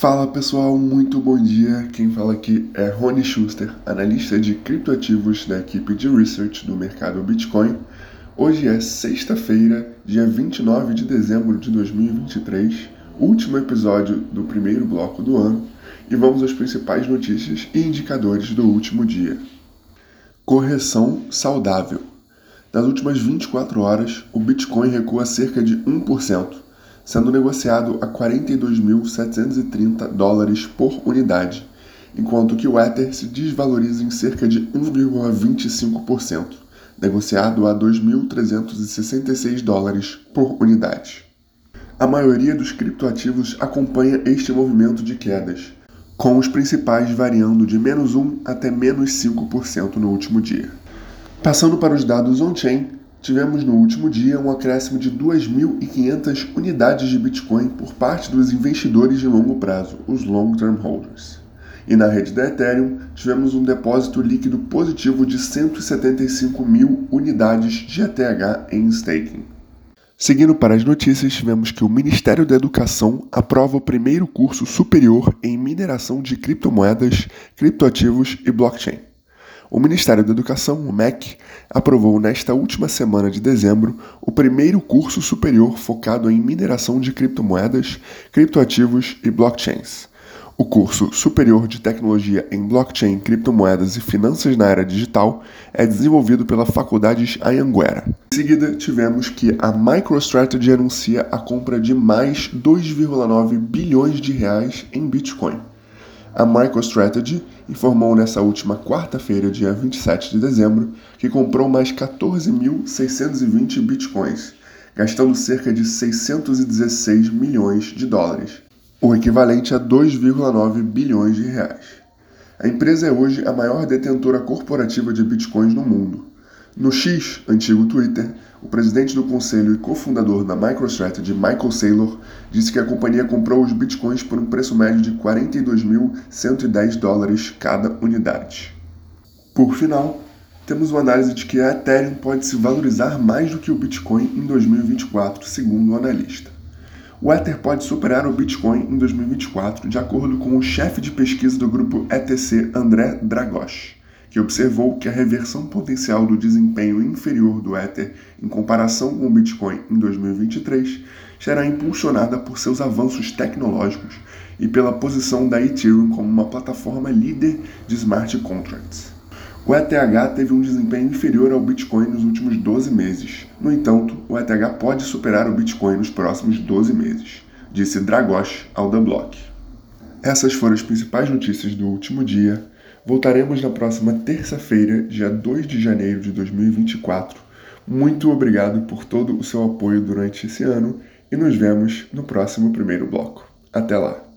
Fala pessoal, muito bom dia. Quem fala aqui é Rony Schuster, analista de criptoativos da equipe de research do mercado Bitcoin. Hoje é sexta-feira, dia 29 de dezembro de 2023, último episódio do primeiro bloco do ano, e vamos às principais notícias e indicadores do último dia. Correção saudável. Nas últimas 24 horas, o Bitcoin recua cerca de 1% sendo negociado a 42.730 dólares por unidade, enquanto que o Ether se desvaloriza em cerca de 1,25%, negociado a 2.366 dólares por unidade. A maioria dos criptoativos acompanha este movimento de quedas, com os principais variando de menos 1 até menos 5% no último dia. Passando para os dados on-chain, tivemos no último dia um acréscimo de 2.500 unidades de Bitcoin por parte dos investidores de longo prazo, os Long Term Holders. E na rede da Ethereum, tivemos um depósito líquido positivo de 175 mil unidades de ETH em staking. Seguindo para as notícias, tivemos que o Ministério da Educação aprova o primeiro curso superior em mineração de criptomoedas, criptoativos e blockchain. O Ministério da Educação, o MEC, aprovou nesta última semana de dezembro o primeiro curso superior focado em mineração de criptomoedas, criptoativos e blockchains. O curso Superior de Tecnologia em Blockchain, Criptomoedas e Finanças na Era Digital é desenvolvido pela Faculdade Anhanguera. Em seguida, tivemos que a MicroStrategy anuncia a compra de mais 2,9 bilhões de reais em Bitcoin. A MicroStrategy informou nessa última quarta-feira, dia 27 de dezembro, que comprou mais 14.620 bitcoins, gastando cerca de 616 milhões de dólares, o equivalente a 2,9 bilhões de reais. A empresa é hoje a maior detentora corporativa de bitcoins no mundo. No X, antigo Twitter, o presidente do conselho e cofundador da MicroStrategy, Michael Saylor, disse que a companhia comprou os bitcoins por um preço médio de 42.110 dólares cada unidade. Por final, temos uma análise de que a Ethereum pode se valorizar mais do que o Bitcoin em 2024, segundo o analista. O Ether pode superar o Bitcoin em 2024, de acordo com o chefe de pesquisa do grupo ETC, André Dragos que observou que a reversão potencial do desempenho inferior do Ether em comparação com o Bitcoin em 2023 será impulsionada por seus avanços tecnológicos e pela posição da Ethereum como uma plataforma líder de smart contracts. O ETH teve um desempenho inferior ao Bitcoin nos últimos 12 meses. No entanto, o ETH pode superar o Bitcoin nos próximos 12 meses, disse Dragos ao The Block. Essas foram as principais notícias do último dia. Voltaremos na próxima terça-feira, dia 2 de janeiro de 2024. Muito obrigado por todo o seu apoio durante esse ano e nos vemos no próximo primeiro bloco. Até lá!